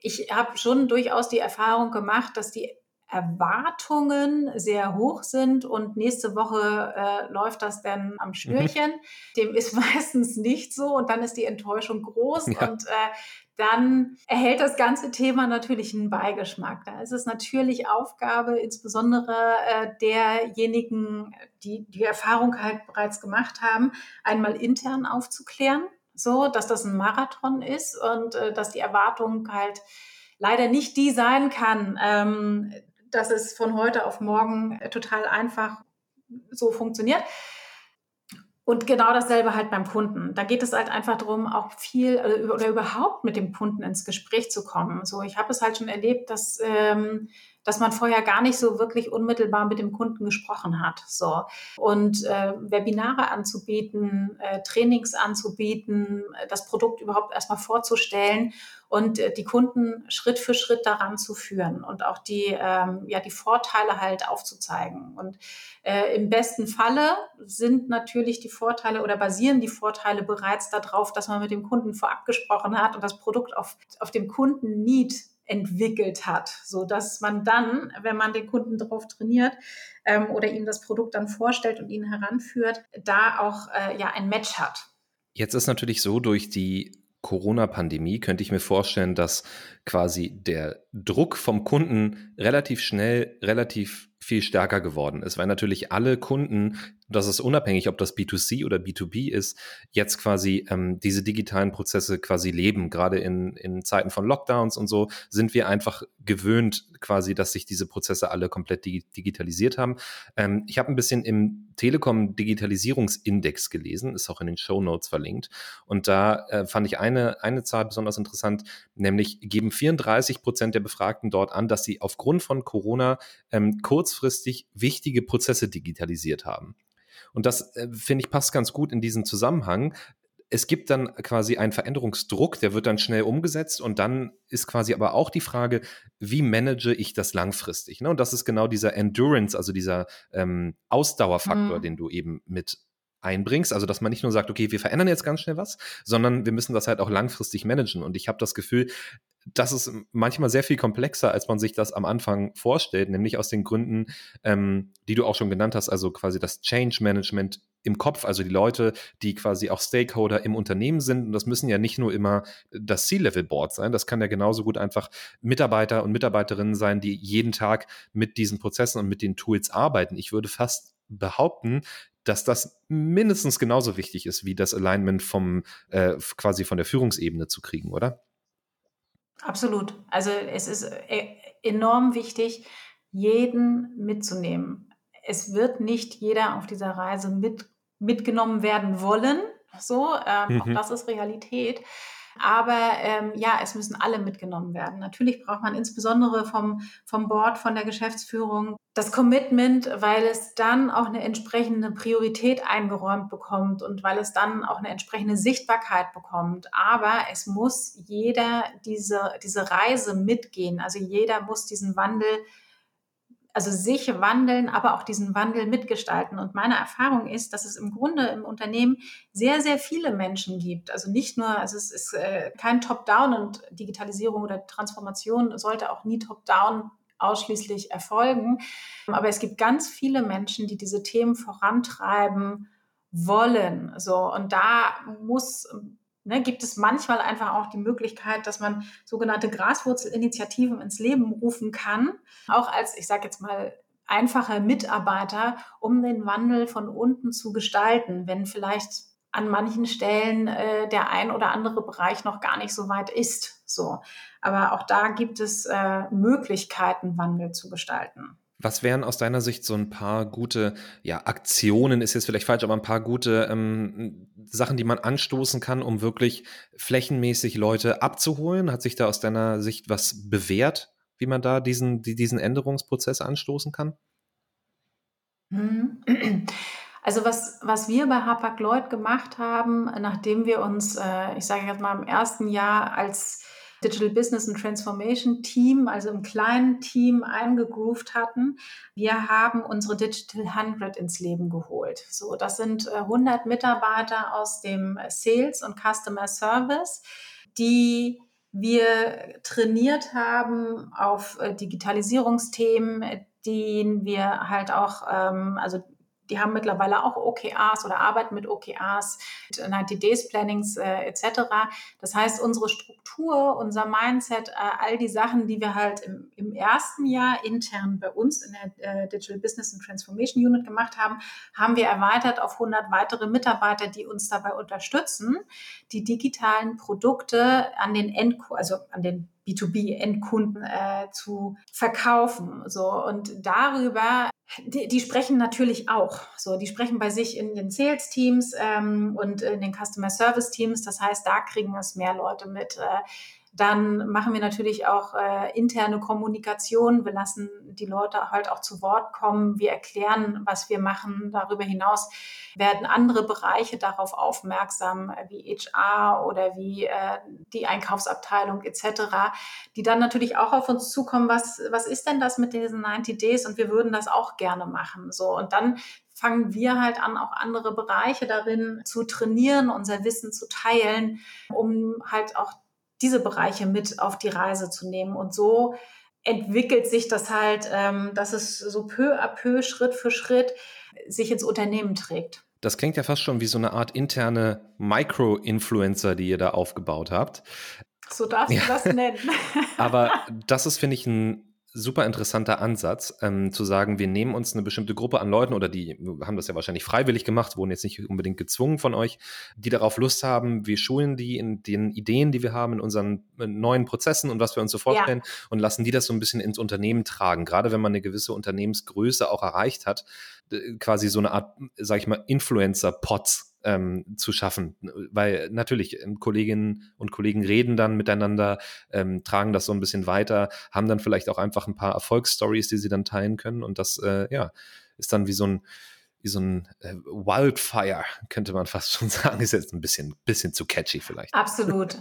ich habe schon durchaus die Erfahrung gemacht, dass die Erwartungen sehr hoch sind und nächste Woche äh, läuft das dann am mhm. Schnürchen. Mhm. Dem ist meistens nicht so und dann ist die Enttäuschung groß ja. und äh, dann erhält das ganze Thema natürlich einen Beigeschmack. Da ist es natürlich Aufgabe, insbesondere äh, derjenigen, die die Erfahrung halt bereits gemacht haben, einmal intern aufzuklären, so dass das ein Marathon ist und äh, dass die Erwartung halt leider nicht die sein kann, ähm, dass es von heute auf morgen total einfach so funktioniert. Und genau dasselbe halt beim Kunden. Da geht es halt einfach darum, auch viel äh, oder überhaupt mit dem Kunden ins Gespräch zu kommen. So, ich habe es halt schon erlebt, dass ähm, dass man vorher gar nicht so wirklich unmittelbar mit dem Kunden gesprochen hat. So und äh, Webinare anzubieten, äh, Trainings anzubieten, das Produkt überhaupt erstmal vorzustellen und äh, die Kunden Schritt für Schritt daran zu führen und auch die ähm, ja die Vorteile halt aufzuzeigen. Und äh, im besten Falle sind natürlich die Vorteile oder basieren die Vorteile bereits darauf, dass man mit dem Kunden vorab gesprochen hat und das Produkt auf auf dem Kunden Need entwickelt hat, so dass man dann, wenn man den Kunden darauf trainiert ähm, oder ihm das Produkt dann vorstellt und ihn heranführt, da auch äh, ja ein Match hat. Jetzt ist natürlich so durch die Corona-Pandemie könnte ich mir vorstellen, dass quasi der Druck vom Kunden relativ schnell, relativ viel stärker geworden ist, weil natürlich alle Kunden das ist unabhängig, ob das B2C oder B2B ist, jetzt quasi ähm, diese digitalen Prozesse quasi leben. Gerade in, in Zeiten von Lockdowns und so sind wir einfach gewöhnt quasi, dass sich diese Prozesse alle komplett dig digitalisiert haben. Ähm, ich habe ein bisschen im Telekom Digitalisierungsindex gelesen, ist auch in den Show Notes verlinkt. Und da äh, fand ich eine, eine Zahl besonders interessant, nämlich geben 34 Prozent der Befragten dort an, dass sie aufgrund von Corona ähm, kurzfristig wichtige Prozesse digitalisiert haben. Und das, äh, finde ich, passt ganz gut in diesen Zusammenhang. Es gibt dann quasi einen Veränderungsdruck, der wird dann schnell umgesetzt und dann ist quasi aber auch die Frage, wie manage ich das langfristig? Ne? Und das ist genau dieser Endurance, also dieser ähm, Ausdauerfaktor, mhm. den du eben mit einbringst. Also, dass man nicht nur sagt, okay, wir verändern jetzt ganz schnell was, sondern wir müssen das halt auch langfristig managen. Und ich habe das Gefühl, das ist manchmal sehr viel komplexer, als man sich das am Anfang vorstellt, nämlich aus den Gründen, ähm, die du auch schon genannt hast, also quasi das Change Management im Kopf, also die Leute, die quasi auch Stakeholder im Unternehmen sind. Und das müssen ja nicht nur immer das C-Level-Board sein, das kann ja genauso gut einfach Mitarbeiter und Mitarbeiterinnen sein, die jeden Tag mit diesen Prozessen und mit den Tools arbeiten. Ich würde fast behaupten, dass das mindestens genauso wichtig ist, wie das Alignment vom äh, quasi von der Führungsebene zu kriegen, oder? Absolut. Also es ist äh, enorm wichtig, jeden mitzunehmen. Es wird nicht jeder auf dieser Reise mit, mitgenommen werden wollen. So, ähm, mhm. auch das ist Realität. Aber ähm, ja, es müssen alle mitgenommen werden. Natürlich braucht man insbesondere vom, vom Board, von der Geschäftsführung das Commitment, weil es dann auch eine entsprechende Priorität eingeräumt bekommt und weil es dann auch eine entsprechende Sichtbarkeit bekommt. Aber es muss jeder diese, diese Reise mitgehen. Also jeder muss diesen Wandel also sich wandeln, aber auch diesen Wandel mitgestalten. Und meine Erfahrung ist, dass es im Grunde im Unternehmen sehr, sehr viele Menschen gibt. Also nicht nur, also es ist äh, kein Top-Down und Digitalisierung oder Transformation sollte auch nie Top-Down ausschließlich erfolgen. Aber es gibt ganz viele Menschen, die diese Themen vorantreiben wollen. So, und da muss Ne, gibt es manchmal einfach auch die Möglichkeit, dass man sogenannte Graswurzelinitiativen ins Leben rufen kann, auch als, ich sage jetzt mal, einfacher Mitarbeiter, um den Wandel von unten zu gestalten, wenn vielleicht an manchen Stellen äh, der ein oder andere Bereich noch gar nicht so weit ist. So, aber auch da gibt es äh, Möglichkeiten, Wandel zu gestalten. Was wären aus deiner Sicht so ein paar gute, ja, Aktionen ist jetzt vielleicht falsch, aber ein paar gute ähm, Sachen, die man anstoßen kann, um wirklich flächenmäßig Leute abzuholen? Hat sich da aus deiner Sicht was bewährt, wie man da diesen, die, diesen Änderungsprozess anstoßen kann? Hm. Also was, was wir bei Hapag Lloyd gemacht haben, nachdem wir uns, äh, ich sage jetzt mal im ersten Jahr als Digital Business and Transformation Team, also im kleinen Team eingegroovt hatten. Wir haben unsere Digital 100 ins Leben geholt. So, das sind 100 äh, Mitarbeiter aus dem Sales und Customer Service, die wir trainiert haben auf äh, Digitalisierungsthemen, die wir halt auch, ähm, also die haben mittlerweile auch OKRs oder arbeiten mit OKRs, 90 Days Plannings äh, etc. Das heißt, unsere Struktur, unser Mindset, äh, all die Sachen, die wir halt im, im ersten Jahr intern bei uns in der äh, Digital Business and Transformation Unit gemacht haben, haben wir erweitert auf 100 weitere Mitarbeiter, die uns dabei unterstützen, die digitalen Produkte an den Endkunden, also an den B2B-Endkunden äh, zu verkaufen. So und darüber, die, die sprechen natürlich auch. So, die sprechen bei sich in den Sales-Teams ähm, und in den Customer Service-Teams. Das heißt, da kriegen es mehr Leute mit. Äh, dann machen wir natürlich auch äh, interne Kommunikation. Wir lassen die Leute halt auch zu Wort kommen. Wir erklären, was wir machen. Darüber hinaus werden andere Bereiche darauf aufmerksam, wie HR oder wie äh, die Einkaufsabteilung etc., die dann natürlich auch auf uns zukommen, was, was ist denn das mit diesen 90 Days? Und wir würden das auch gerne machen. So, und dann fangen wir halt an, auch andere Bereiche darin zu trainieren, unser Wissen zu teilen, um halt auch diese Bereiche mit auf die Reise zu nehmen. Und so entwickelt sich das halt, ähm, dass es so peu à peu, Schritt für Schritt sich ins Unternehmen trägt. Das klingt ja fast schon wie so eine Art interne Micro-Influencer, die ihr da aufgebaut habt. So darfst du ja. das nennen. Aber das ist, finde ich, ein super interessanter Ansatz, ähm, zu sagen, wir nehmen uns eine bestimmte Gruppe an Leuten oder die haben das ja wahrscheinlich freiwillig gemacht, wurden jetzt nicht unbedingt gezwungen von euch, die darauf Lust haben. Wir schulen die in den Ideen, die wir haben, in unseren neuen Prozessen und was wir uns so vorstellen ja. und lassen die das so ein bisschen ins Unternehmen tragen. Gerade wenn man eine gewisse Unternehmensgröße auch erreicht hat, quasi so eine Art, sag ich mal, Influencer-Pots ähm, zu schaffen. Weil natürlich ähm, Kolleginnen und Kollegen reden dann miteinander, ähm, tragen das so ein bisschen weiter, haben dann vielleicht auch einfach ein paar Erfolgsstories, die sie dann teilen können. Und das, äh, ja, ist dann wie so ein wie so ein äh, Wildfire, könnte man fast schon sagen. Ist jetzt ein bisschen, bisschen zu catchy vielleicht. Absolut.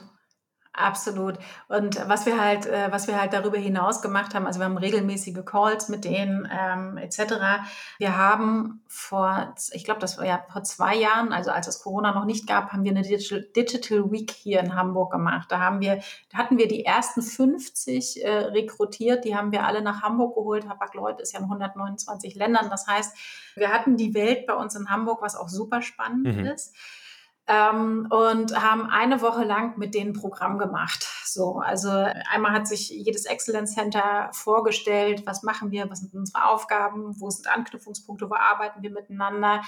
Absolut. Und was wir halt, äh, was wir halt darüber hinaus gemacht haben, also wir haben regelmäßige Calls mit denen ähm, etc. Wir haben vor, ich glaube, das war ja vor zwei Jahren, also als es Corona noch nicht gab, haben wir eine Digital, Digital Week hier in Hamburg gemacht. Da haben wir, da hatten wir die ersten 50 äh, rekrutiert, die haben wir alle nach Hamburg geholt. Hapag-Lloyd ist ja in 129 Ländern. Das heißt, wir hatten die Welt bei uns in Hamburg, was auch super spannend mhm. ist ähm, und haben eine Woche lang mit denen Programm gemacht. So, also einmal hat sich jedes Excellence Center vorgestellt, was machen wir, was sind unsere Aufgaben, wo sind Anknüpfungspunkte, wo arbeiten wir miteinander,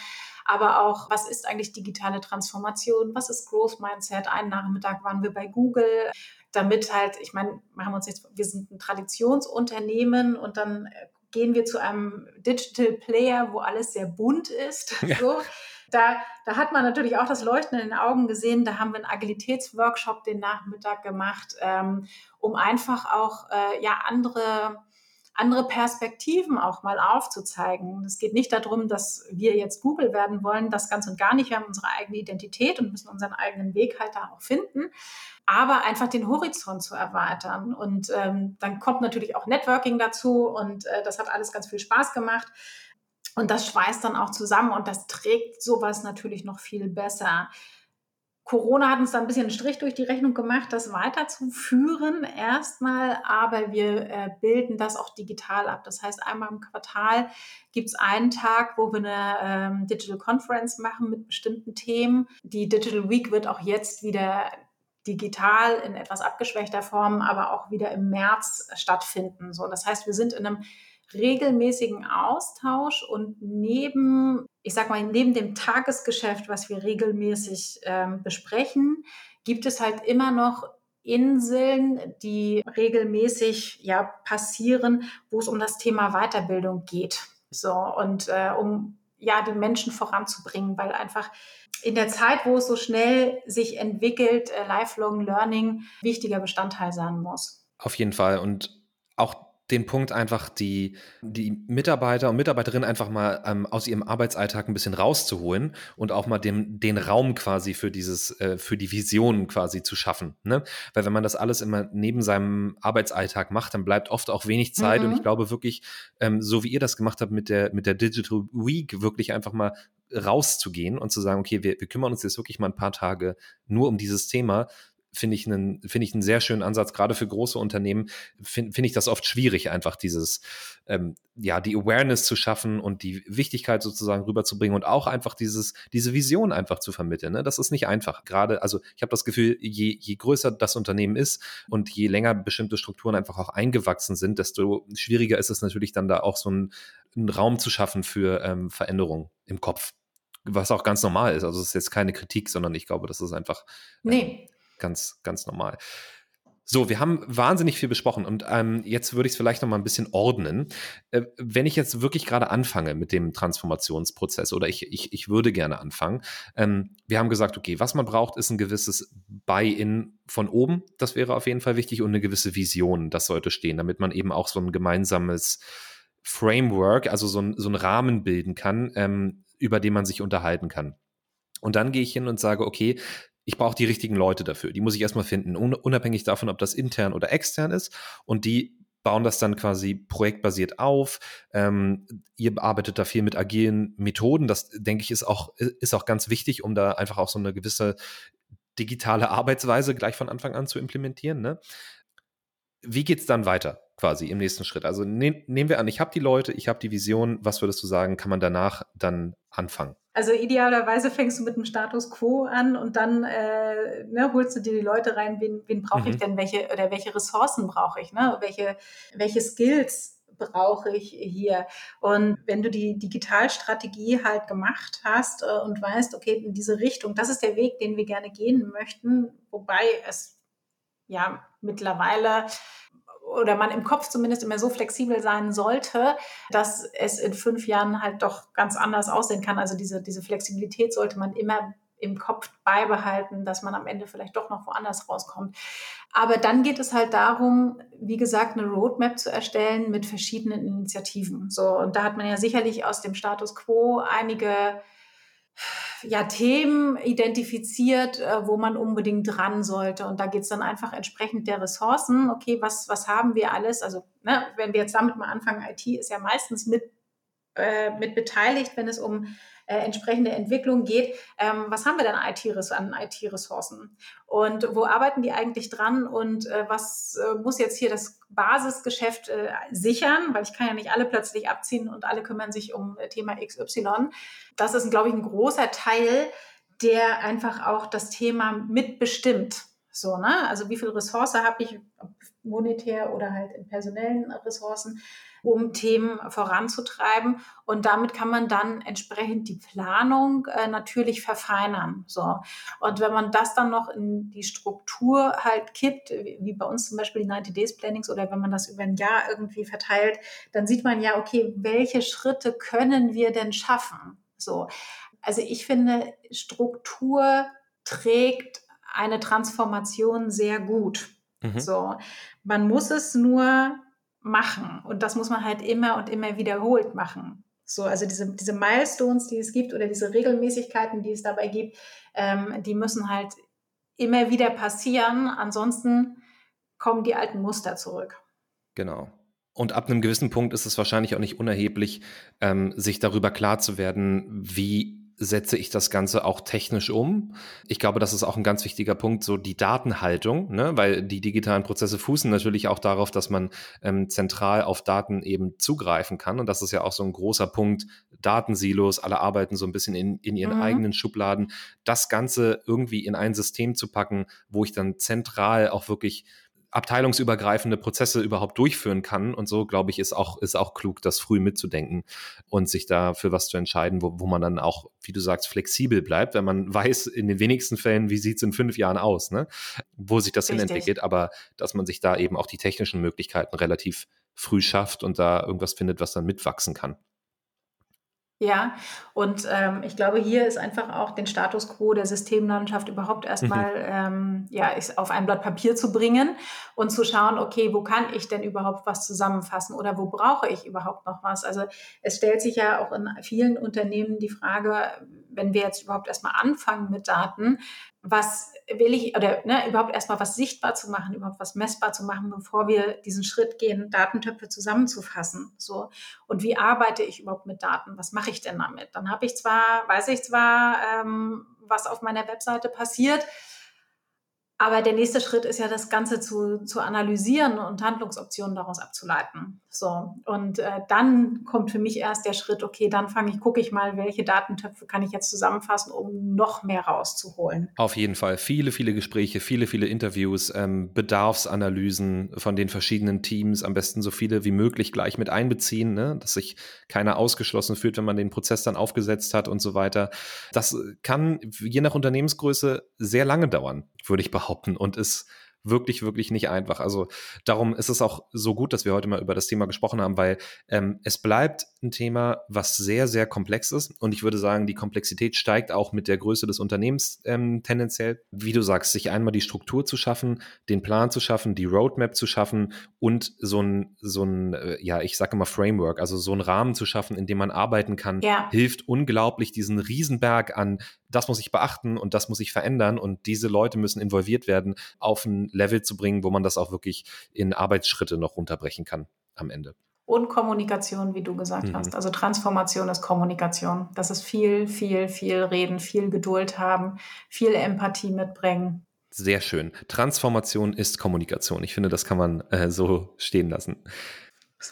aber auch, was ist eigentlich digitale Transformation, was ist Growth Mindset. Einen Nachmittag waren wir bei Google, damit halt, ich meine, machen wir uns jetzt, wir sind ein Traditionsunternehmen und dann gehen wir zu einem Digital Player, wo alles sehr bunt ist. Ja. So da, da hat man natürlich auch das Leuchten in den Augen gesehen. Da haben wir einen Agilitätsworkshop den Nachmittag gemacht, ähm, um einfach auch äh, ja andere andere Perspektiven auch mal aufzuzeigen. Es geht nicht darum, dass wir jetzt Google werden wollen, das ganz und gar nicht. Wir haben unsere eigene Identität und müssen unseren eigenen Weg halt da auch finden, aber einfach den Horizont zu erweitern. Und ähm, dann kommt natürlich auch Networking dazu und äh, das hat alles ganz viel Spaß gemacht. Und das schweißt dann auch zusammen und das trägt sowas natürlich noch viel besser. Corona hat uns da ein bisschen einen Strich durch die Rechnung gemacht, das weiterzuführen erstmal, aber wir äh, bilden das auch digital ab. Das heißt, einmal im Quartal gibt es einen Tag, wo wir eine ähm, Digital Conference machen mit bestimmten Themen. Die Digital Week wird auch jetzt wieder digital in etwas abgeschwächter Form, aber auch wieder im März stattfinden. So, das heißt, wir sind in einem regelmäßigen Austausch und neben, ich sag mal, neben dem Tagesgeschäft, was wir regelmäßig ähm, besprechen, gibt es halt immer noch Inseln, die regelmäßig ja passieren, wo es um das Thema Weiterbildung geht. So und äh, um ja die Menschen voranzubringen, weil einfach in der Zeit, wo es so schnell sich entwickelt, äh, Lifelong Learning wichtiger Bestandteil sein muss. Auf jeden Fall und auch den Punkt einfach, die, die Mitarbeiter und Mitarbeiterinnen einfach mal ähm, aus ihrem Arbeitsalltag ein bisschen rauszuholen und auch mal dem, den Raum quasi für dieses, äh, für die Visionen quasi zu schaffen. Ne? Weil wenn man das alles immer neben seinem Arbeitsalltag macht, dann bleibt oft auch wenig Zeit. Mhm. Und ich glaube wirklich, ähm, so wie ihr das gemacht habt mit der, mit der Digital Week, wirklich einfach mal rauszugehen und zu sagen, okay, wir, wir kümmern uns jetzt wirklich mal ein paar Tage nur um dieses Thema, finde ich einen, finde ich einen sehr schönen Ansatz. Gerade für große Unternehmen finde find ich das oft schwierig, einfach dieses, ähm, ja, die Awareness zu schaffen und die Wichtigkeit sozusagen rüberzubringen und auch einfach dieses, diese Vision einfach zu vermitteln. Ne? Das ist nicht einfach. Gerade, also ich habe das Gefühl, je, je größer das Unternehmen ist und je länger bestimmte Strukturen einfach auch eingewachsen sind, desto schwieriger ist es natürlich dann da auch so einen, einen Raum zu schaffen für ähm, Veränderungen im Kopf was auch ganz normal ist. Also es ist jetzt keine Kritik, sondern ich glaube, das ist einfach. Ähm, nee, ganz, ganz normal. So, wir haben wahnsinnig viel besprochen und ähm, jetzt würde ich es vielleicht noch mal ein bisschen ordnen. Äh, wenn ich jetzt wirklich gerade anfange mit dem Transformationsprozess oder ich, ich, ich würde gerne anfangen, ähm, wir haben gesagt, okay, was man braucht, ist ein gewisses Buy-in von oben, das wäre auf jeden Fall wichtig und eine gewisse Vision, das sollte stehen, damit man eben auch so ein gemeinsames Framework, also so ein, so ein Rahmen bilden kann, ähm, über den man sich unterhalten kann. Und dann gehe ich hin und sage, okay, ich brauche die richtigen Leute dafür. Die muss ich erstmal finden, unabhängig davon, ob das intern oder extern ist. Und die bauen das dann quasi projektbasiert auf. Ähm, ihr arbeitet da viel mit agilen Methoden. Das, denke ich, ist auch, ist auch ganz wichtig, um da einfach auch so eine gewisse digitale Arbeitsweise gleich von Anfang an zu implementieren. Ne? Wie geht es dann weiter quasi im nächsten Schritt? Also ne, nehmen wir an, ich habe die Leute, ich habe die Vision. Was würdest du sagen, kann man danach dann anfangen? Also idealerweise fängst du mit dem Status quo an und dann äh, ne, holst du dir die Leute rein, wen, wen brauche mhm. ich denn, welche oder welche Ressourcen brauche ich, ne? welche, welche Skills brauche ich hier. Und wenn du die Digitalstrategie halt gemacht hast äh, und weißt, okay, in diese Richtung, das ist der Weg, den wir gerne gehen möchten, wobei es ja mittlerweile oder man im Kopf zumindest immer so flexibel sein sollte, dass es in fünf Jahren halt doch ganz anders aussehen kann. Also diese, diese Flexibilität sollte man immer im Kopf beibehalten, dass man am Ende vielleicht doch noch woanders rauskommt. Aber dann geht es halt darum, wie gesagt, eine Roadmap zu erstellen mit verschiedenen Initiativen. So, und da hat man ja sicherlich aus dem Status quo einige ja, Themen identifiziert, äh, wo man unbedingt dran sollte. Und da geht es dann einfach entsprechend der Ressourcen. Okay, was, was haben wir alles? Also, ne, wenn wir jetzt damit mal anfangen, IT ist ja meistens mit, äh, mit beteiligt, wenn es um äh, entsprechende Entwicklung geht. Ähm, was haben wir denn an IT-Ressourcen? Und wo arbeiten die eigentlich dran? Und äh, was äh, muss jetzt hier das Basisgeschäft äh, sichern? Weil ich kann ja nicht alle plötzlich abziehen und alle kümmern sich um äh, Thema XY. Das ist, glaube ich, ein großer Teil, der einfach auch das Thema mitbestimmt. So, ne? Also wie viel Ressource habe ich, monetär oder halt in personellen Ressourcen? um Themen voranzutreiben. Und damit kann man dann entsprechend die Planung äh, natürlich verfeinern. So. Und wenn man das dann noch in die Struktur halt kippt, wie bei uns zum Beispiel die 90 Days Plannings oder wenn man das über ein Jahr irgendwie verteilt, dann sieht man ja, okay, welche Schritte können wir denn schaffen? So. Also ich finde, Struktur trägt eine Transformation sehr gut. Mhm. So, man muss es nur machen. Und das muss man halt immer und immer wiederholt machen. So, also diese, diese Milestones, die es gibt oder diese Regelmäßigkeiten, die es dabei gibt, ähm, die müssen halt immer wieder passieren. Ansonsten kommen die alten Muster zurück. Genau. Und ab einem gewissen Punkt ist es wahrscheinlich auch nicht unerheblich, ähm, sich darüber klar zu werden, wie setze ich das Ganze auch technisch um? Ich glaube, das ist auch ein ganz wichtiger Punkt, so die Datenhaltung, ne? weil die digitalen Prozesse fußen natürlich auch darauf, dass man ähm, zentral auf Daten eben zugreifen kann. Und das ist ja auch so ein großer Punkt, Datensilos, alle arbeiten so ein bisschen in, in ihren mhm. eigenen Schubladen. Das Ganze irgendwie in ein System zu packen, wo ich dann zentral auch wirklich abteilungsübergreifende Prozesse überhaupt durchführen kann. Und so, glaube ich, ist auch, ist auch klug, das früh mitzudenken und sich da für was zu entscheiden, wo, wo man dann auch, wie du sagst, flexibel bleibt, wenn man weiß, in den wenigsten Fällen, wie sieht es in fünf Jahren aus, ne? wo sich das Richtig. hinentwickelt, aber dass man sich da eben auch die technischen Möglichkeiten relativ früh schafft und da irgendwas findet, was dann mitwachsen kann. Ja, und ähm, ich glaube, hier ist einfach auch den Status quo der Systemlandschaft überhaupt erstmal mhm. ähm, ja, auf ein Blatt Papier zu bringen und zu schauen, okay, wo kann ich denn überhaupt was zusammenfassen oder wo brauche ich überhaupt noch was? Also es stellt sich ja auch in vielen Unternehmen die Frage, wenn wir jetzt überhaupt erstmal anfangen mit Daten, was will ich, oder ne, überhaupt erstmal was sichtbar zu machen, überhaupt was messbar zu machen, bevor wir diesen Schritt gehen, Datentöpfe zusammenzufassen. So. Und wie arbeite ich überhaupt mit Daten? Was mache ich denn damit? Dann habe ich zwar, weiß ich zwar, ähm, was auf meiner Webseite passiert, aber der nächste Schritt ist ja, das Ganze zu, zu analysieren und Handlungsoptionen daraus abzuleiten. So. Und äh, dann kommt für mich erst der Schritt, okay, dann fange ich, gucke ich mal, welche Datentöpfe kann ich jetzt zusammenfassen, um noch mehr rauszuholen. Auf jeden Fall. Viele, viele Gespräche, viele, viele Interviews, ähm, Bedarfsanalysen von den verschiedenen Teams, am besten so viele wie möglich gleich mit einbeziehen, ne? dass sich keiner ausgeschlossen fühlt, wenn man den Prozess dann aufgesetzt hat und so weiter. Das kann je nach Unternehmensgröße sehr lange dauern würde ich behaupten, und ist wirklich, wirklich nicht einfach. Also darum ist es auch so gut, dass wir heute mal über das Thema gesprochen haben, weil ähm, es bleibt ein Thema, was sehr, sehr komplex ist. Und ich würde sagen, die Komplexität steigt auch mit der Größe des Unternehmens ähm, tendenziell. Wie du sagst, sich einmal die Struktur zu schaffen, den Plan zu schaffen, die Roadmap zu schaffen und so ein, so ein äh, ja, ich sage immer Framework, also so einen Rahmen zu schaffen, in dem man arbeiten kann, ja. hilft unglaublich, diesen Riesenberg an das muss ich beachten und das muss ich verändern und diese Leute müssen involviert werden, auf ein Level zu bringen, wo man das auch wirklich in Arbeitsschritte noch runterbrechen kann am Ende und Kommunikation, wie du gesagt mhm. hast. Also Transformation ist Kommunikation. Das ist viel, viel, viel reden, viel Geduld haben, viel Empathie mitbringen. Sehr schön. Transformation ist Kommunikation. Ich finde, das kann man äh, so stehen lassen.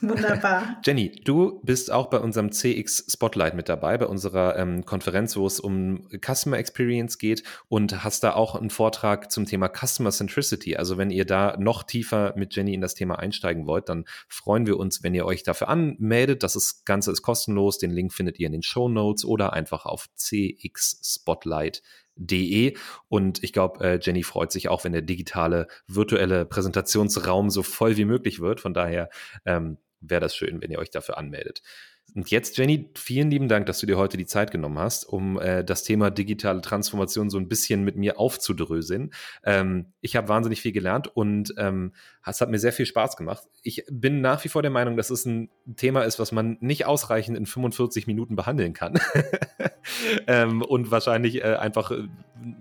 Wunderbar. Jenny, du bist auch bei unserem CX Spotlight mit dabei, bei unserer ähm, Konferenz, wo es um Customer Experience geht und hast da auch einen Vortrag zum Thema Customer Centricity. Also wenn ihr da noch tiefer mit Jenny in das Thema einsteigen wollt, dann freuen wir uns, wenn ihr euch dafür anmeldet. Das Ganze ist kostenlos. Den Link findet ihr in den Show Notes oder einfach auf cxspotlight.de. Und ich glaube, äh, Jenny freut sich auch, wenn der digitale virtuelle Präsentationsraum so voll wie möglich wird. Von daher ähm, wäre das schön, wenn ihr euch dafür anmeldet. Und jetzt, Jenny, vielen lieben Dank, dass du dir heute die Zeit genommen hast, um äh, das Thema digitale Transformation so ein bisschen mit mir aufzudröseln. Ähm, ich habe wahnsinnig viel gelernt und ähm, es hat mir sehr viel Spaß gemacht. Ich bin nach wie vor der Meinung, dass es ein Thema ist, was man nicht ausreichend in 45 Minuten behandeln kann. ähm, und wahrscheinlich äh, einfach äh,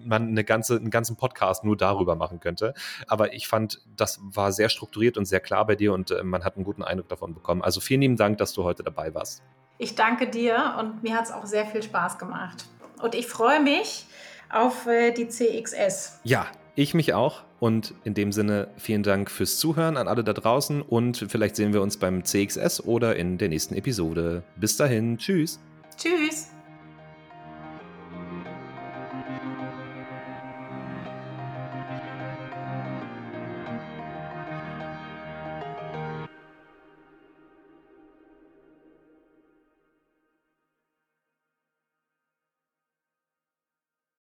man eine ganze, einen ganzen Podcast nur darüber machen könnte. Aber ich fand, das war sehr strukturiert und sehr klar bei dir und äh, man hat einen guten Eindruck davon bekommen. Also vielen lieben Dank, dass du heute dabei warst. Ich danke dir und mir hat es auch sehr viel Spaß gemacht. Und ich freue mich auf äh, die CXS. Ja, ich mich auch. Und in dem Sinne vielen Dank fürs Zuhören an alle da draußen und vielleicht sehen wir uns beim CXS oder in der nächsten Episode. Bis dahin, tschüss. Tschüss.